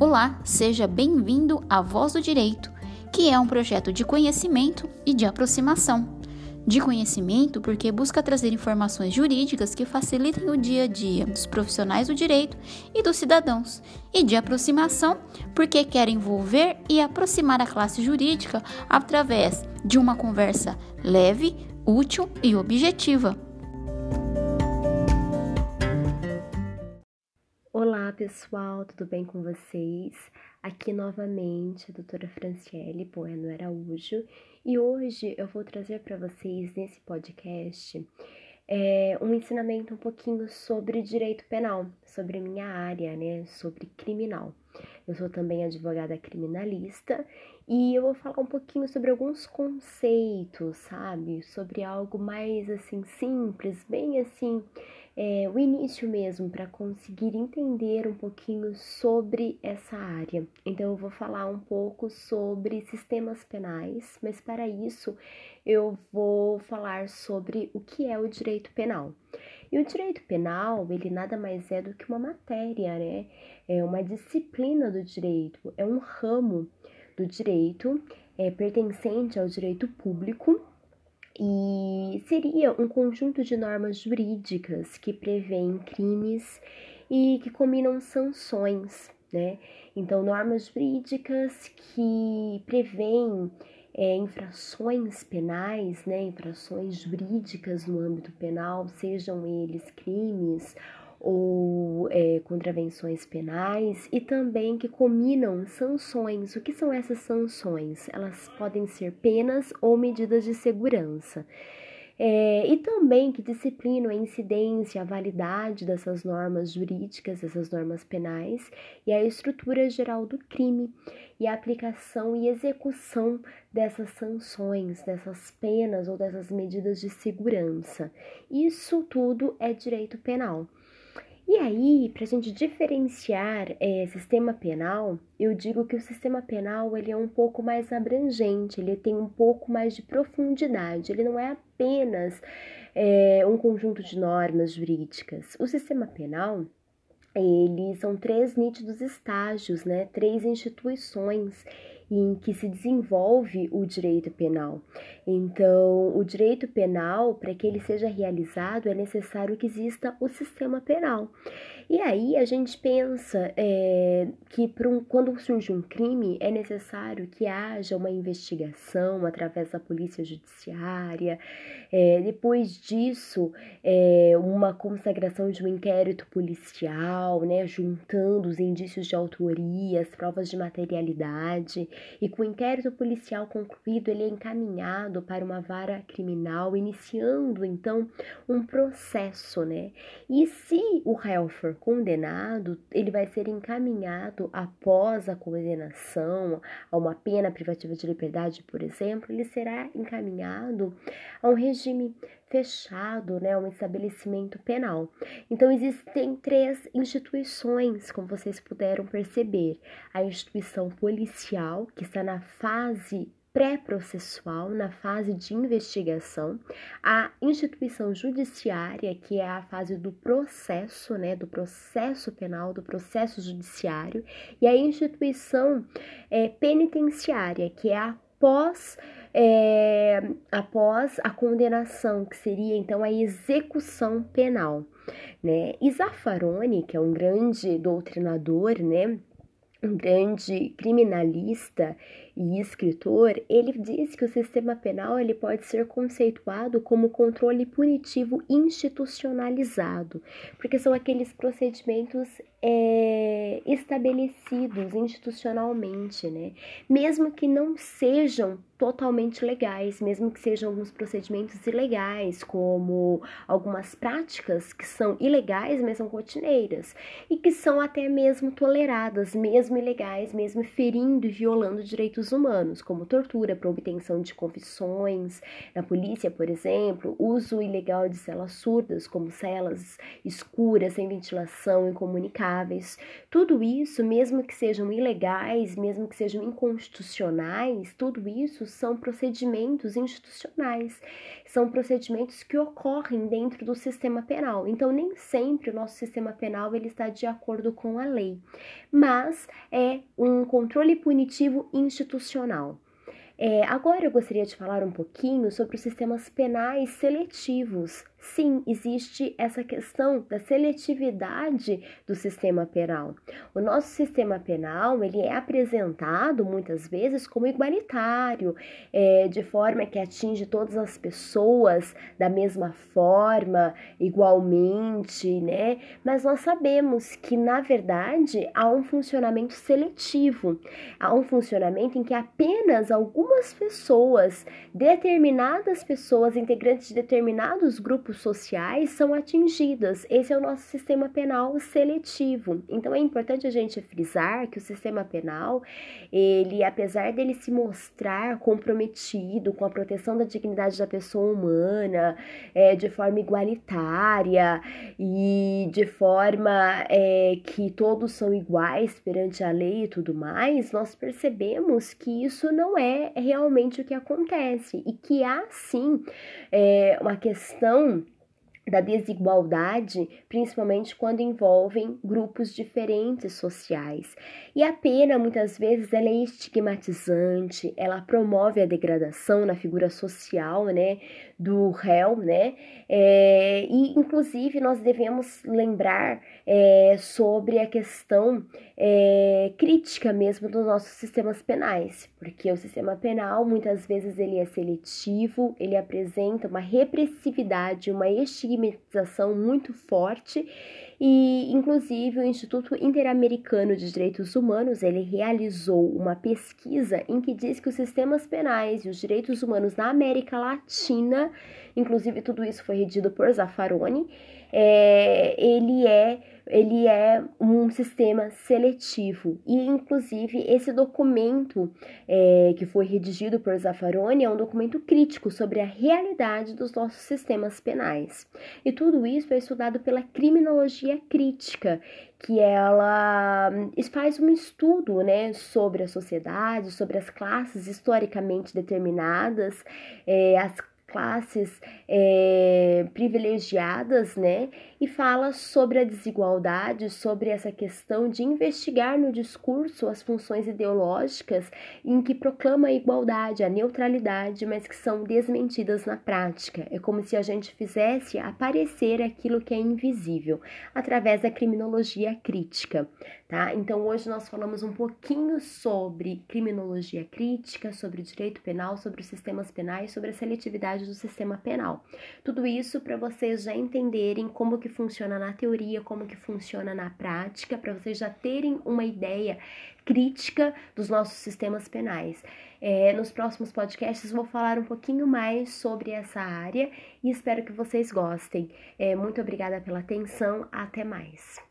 Olá, seja bem-vindo à Voz do Direito, que é um projeto de conhecimento e de aproximação. De conhecimento, porque busca trazer informações jurídicas que facilitem o dia a dia dos profissionais do direito e dos cidadãos. E de aproximação, porque quer envolver e aproximar a classe jurídica através de uma conversa leve, útil e objetiva. Olá pessoal, tudo bem com vocês? Aqui novamente a doutora Franciele Bueno Araújo e hoje eu vou trazer para vocês nesse podcast é, um ensinamento um pouquinho sobre direito penal, sobre minha área, né? Sobre criminal. Eu sou também advogada criminalista e eu vou falar um pouquinho sobre alguns conceitos, sabe? Sobre algo mais assim simples, bem assim é, o início mesmo para conseguir entender um pouquinho sobre essa área. Então, eu vou falar um pouco sobre sistemas penais, mas para isso eu vou falar sobre o que é o direito penal. E o direito penal, ele nada mais é do que uma matéria, né? É uma disciplina do direito, é um ramo do direito é, pertencente ao direito público e seria um conjunto de normas jurídicas que prevêem crimes e que combinam sanções, né? Então, normas jurídicas que prevêem é, infrações penais, né? Infrações jurídicas no âmbito penal, sejam eles crimes ou é, contravenções penais e também que combinam sanções. O que são essas sanções? Elas podem ser penas ou medidas de segurança. É, e também que disciplinam a incidência, a validade dessas normas jurídicas, dessas normas penais e a estrutura geral do crime e a aplicação e execução dessas sanções, dessas penas ou dessas medidas de segurança. Isso tudo é direito penal. E aí, para a gente diferenciar é, sistema penal, eu digo que o sistema penal ele é um pouco mais abrangente, ele tem um pouco mais de profundidade, ele não é apenas é, um conjunto de normas jurídicas. O sistema penal ele são três nítidos estágios, né? Três instituições em que se desenvolve o direito penal. Então, o direito penal, para que ele seja realizado, é necessário que exista o sistema penal. E aí a gente pensa é, que um, quando surge um crime é necessário que haja uma investigação através da polícia judiciária, é, depois disso é, uma consagração de um inquérito policial, né, juntando os indícios de autoria, as provas de materialidade, e com o inquérito policial concluído ele é encaminhado para uma vara criminal, iniciando então um processo, né? E se o réu for condenado, ele vai ser encaminhado após a condenação a uma pena privativa de liberdade, por exemplo, ele será encaminhado a um regime fechado, né, um estabelecimento penal. Então existem três instituições, como vocês puderam perceber: a instituição policial, que está na fase pré-processual, na fase de investigação, a instituição judiciária, que é a fase do processo, né, do processo penal, do processo judiciário, e a instituição é, penitenciária, que é após é, após a condenação, que seria então a execução penal. Né? E Zaffaroni, que é um grande doutrinador, né? um grande criminalista e escritor, ele diz que o sistema penal ele pode ser conceituado como controle punitivo institucionalizado, porque são aqueles procedimentos é, estabelecidos institucionalmente, né? Mesmo que não sejam totalmente legais, mesmo que sejam alguns procedimentos ilegais, como algumas práticas que são ilegais, mas são rotineiras, e que são até mesmo toleradas, mesmo ilegais, mesmo ferindo e violando direitos humanos, como tortura para obtenção de confissões na polícia, por exemplo, uso ilegal de celas surdas, como celas escuras, sem ventilação, incomunicáveis. Tudo isso, mesmo que sejam ilegais, mesmo que sejam inconstitucionais, tudo isso são procedimentos institucionais, são procedimentos que ocorrem dentro do sistema penal. Então, nem sempre o nosso sistema penal ele está de acordo com a lei, mas é um controle punitivo institucional. É, agora eu gostaria de falar um pouquinho sobre os sistemas penais seletivos, sim, existe essa questão da seletividade do sistema penal. O nosso sistema penal ele é apresentado muitas vezes como igualitário, é, de forma que atinge todas as pessoas da mesma forma, igualmente, né? Mas nós sabemos que na verdade há um funcionamento seletivo, há um funcionamento em que apenas algumas pessoas, determinadas pessoas, integrantes de determinados grupos grupos sociais são atingidas. Esse é o nosso sistema penal seletivo. Então é importante a gente frisar que o sistema penal, ele apesar dele se mostrar comprometido com a proteção da dignidade da pessoa humana, é, de forma igualitária e de forma é, que todos são iguais perante a lei e tudo mais, nós percebemos que isso não é realmente o que acontece e que há sim é, uma questão da desigualdade, principalmente quando envolvem grupos diferentes sociais. E a pena, muitas vezes, ela é estigmatizante, ela promove a degradação na figura social, né, do réu, né, é, e inclusive nós devemos lembrar é, sobre a questão é, crítica mesmo dos nossos sistemas penais, porque o sistema penal, muitas vezes, ele é seletivo, ele apresenta uma repressividade, uma estigmatização estigmatização muito forte e inclusive o Instituto Interamericano de Direitos Humanos ele realizou uma pesquisa em que diz que os sistemas penais e os direitos humanos na América Latina, inclusive tudo isso foi redigido por Zaffaroni, é, ele é ele é um sistema seletivo e inclusive esse documento é, que foi redigido por Zaffaroni é um documento crítico sobre a realidade dos nossos sistemas penais e tudo isso é estudado pela criminologia crítica que ela faz um estudo né, sobre a sociedade, sobre as classes historicamente determinadas, é, as classes é, privilegiadas, né? E fala sobre a desigualdade, sobre essa questão de investigar no discurso as funções ideológicas em que proclama a igualdade, a neutralidade, mas que são desmentidas na prática. É como se a gente fizesse aparecer aquilo que é invisível através da criminologia crítica, tá? Então hoje nós falamos um pouquinho sobre criminologia crítica, sobre direito penal, sobre os sistemas penais, sobre a seletividade do sistema penal. Tudo isso para vocês já entenderem como que funciona na teoria, como que funciona na prática, para vocês já terem uma ideia crítica dos nossos sistemas penais. É, nos próximos podcasts vou falar um pouquinho mais sobre essa área e espero que vocês gostem. É, muito obrigada pela atenção, até mais.